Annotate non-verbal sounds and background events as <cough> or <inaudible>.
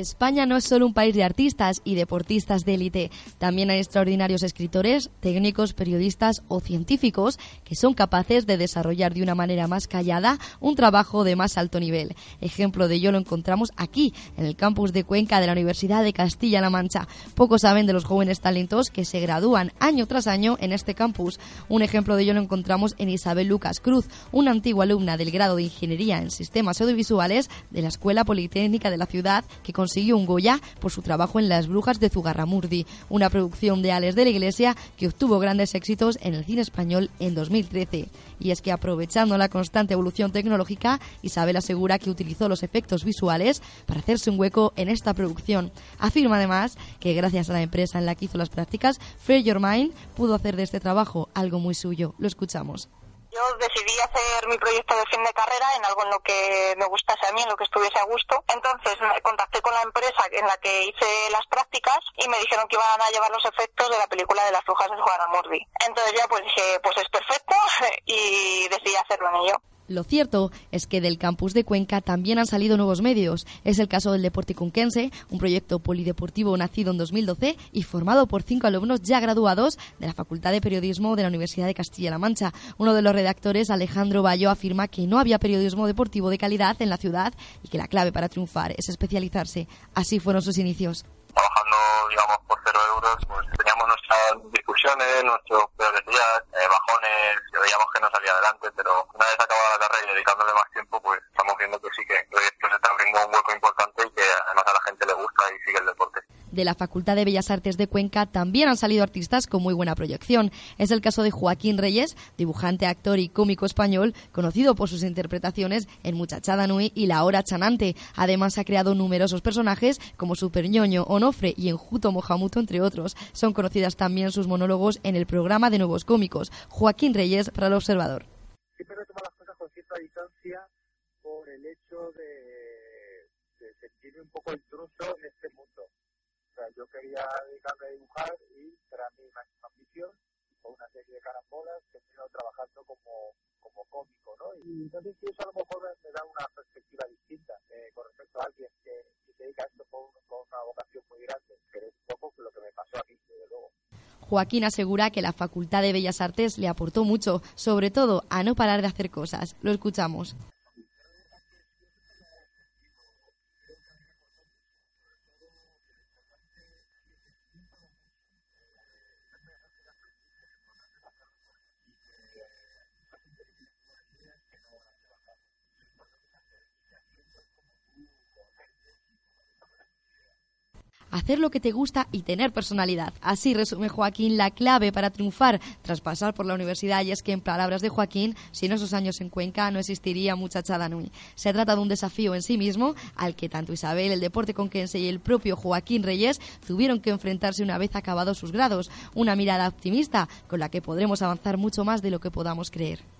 España no es solo un país de artistas y deportistas de élite, también hay extraordinarios escritores, técnicos, periodistas o científicos que son capaces de desarrollar de una manera más callada un trabajo de más alto nivel. Ejemplo de ello lo encontramos aquí, en el campus de Cuenca de la Universidad de Castilla-La Mancha. Pocos saben de los jóvenes talentos que se gradúan año tras año en este campus. Un ejemplo de ello lo encontramos en Isabel Lucas Cruz, una antigua alumna del grado de Ingeniería en Sistemas Audiovisuales de la Escuela Politécnica de la ciudad que consiguió un Goya por su trabajo en Las Brujas de Zugarramurdi, una producción de Ales de la Iglesia que obtuvo grandes éxitos en el cine español en 2013. Y es que aprovechando la constante evolución tecnológica, Isabel asegura que utilizó los efectos visuales para hacerse un hueco en esta producción. Afirma además que gracias a la empresa en la que hizo las prácticas, Free Your Mind pudo hacer de este trabajo algo muy suyo. Lo escuchamos. Yo decidí hacer mi proyecto de fin de carrera en algo en lo que me gustase a mí, en lo que estuviese a gusto. Entonces me contacté con la empresa en la que hice las prácticas y me dijeron que iban a llevar los efectos de la película de las brujas de Juana Murdi. Entonces ya pues dije, pues es perfecto <laughs> y decidí hacerlo en ello. Lo cierto es que del campus de Cuenca también han salido nuevos medios. Es el caso del Deporte Cunquense, un proyecto polideportivo nacido en 2012 y formado por cinco alumnos ya graduados de la Facultad de Periodismo de la Universidad de Castilla-La Mancha. Uno de los redactores, Alejandro Bayo, afirma que no había periodismo deportivo de calidad en la ciudad y que la clave para triunfar es especializarse. Así fueron sus inicios. Trabajando, digamos, por cero euros, pues teníamos nuestras discusiones, nuestros peores días, eh, bajones, que no salía adelante, pero una vez acabada la carrera y dedicándole más tiempo, pues estamos viendo que sí que el proyecto se está abriendo un hueco importante y que además a la gente le gusta y sigue el deporte. De la Facultad de Bellas Artes de Cuenca también han salido artistas con muy buena proyección. Es el caso de Joaquín Reyes, dibujante, actor y cómico español, conocido por sus interpretaciones en Muchachada Nui y La Hora Chanante. Además ha creado numerosos personajes como Super Ñoño, Onofre y Enjuto Mohamuto, entre otros. Son conocidas también sus monólogos en el programa de nuevos cómicos. Joaquín Reyes para el Observador. Siempre retoma las cosas con cierta distancia por el hecho de, de sentirme un poco intruso en este mundo. Yo quería dedicarme a dibujar y era mi máxima ambición con una serie de carambolas que estado trabajando como, como cómico, ¿no? Y entonces si eso a lo mejor me, da una perspectiva distinta eh, con respecto a alguien que, que se dedica a esto con, con una vocación muy grande, que es un poco lo que me pasó a mí, desde luego. Joaquín asegura que la Facultad de Bellas Artes le aportó mucho, sobre todo a no parar de hacer cosas. Lo escuchamos. Hacer lo que te gusta y tener personalidad. Así resume Joaquín la clave para triunfar tras pasar por la universidad y es que en palabras de Joaquín, sin esos años en Cuenca no existiría muchachada Nui. Se trata de un desafío en sí mismo al que tanto Isabel, el deporte conquense y el propio Joaquín Reyes tuvieron que enfrentarse una vez acabados sus grados. Una mirada optimista con la que podremos avanzar mucho más de lo que podamos creer.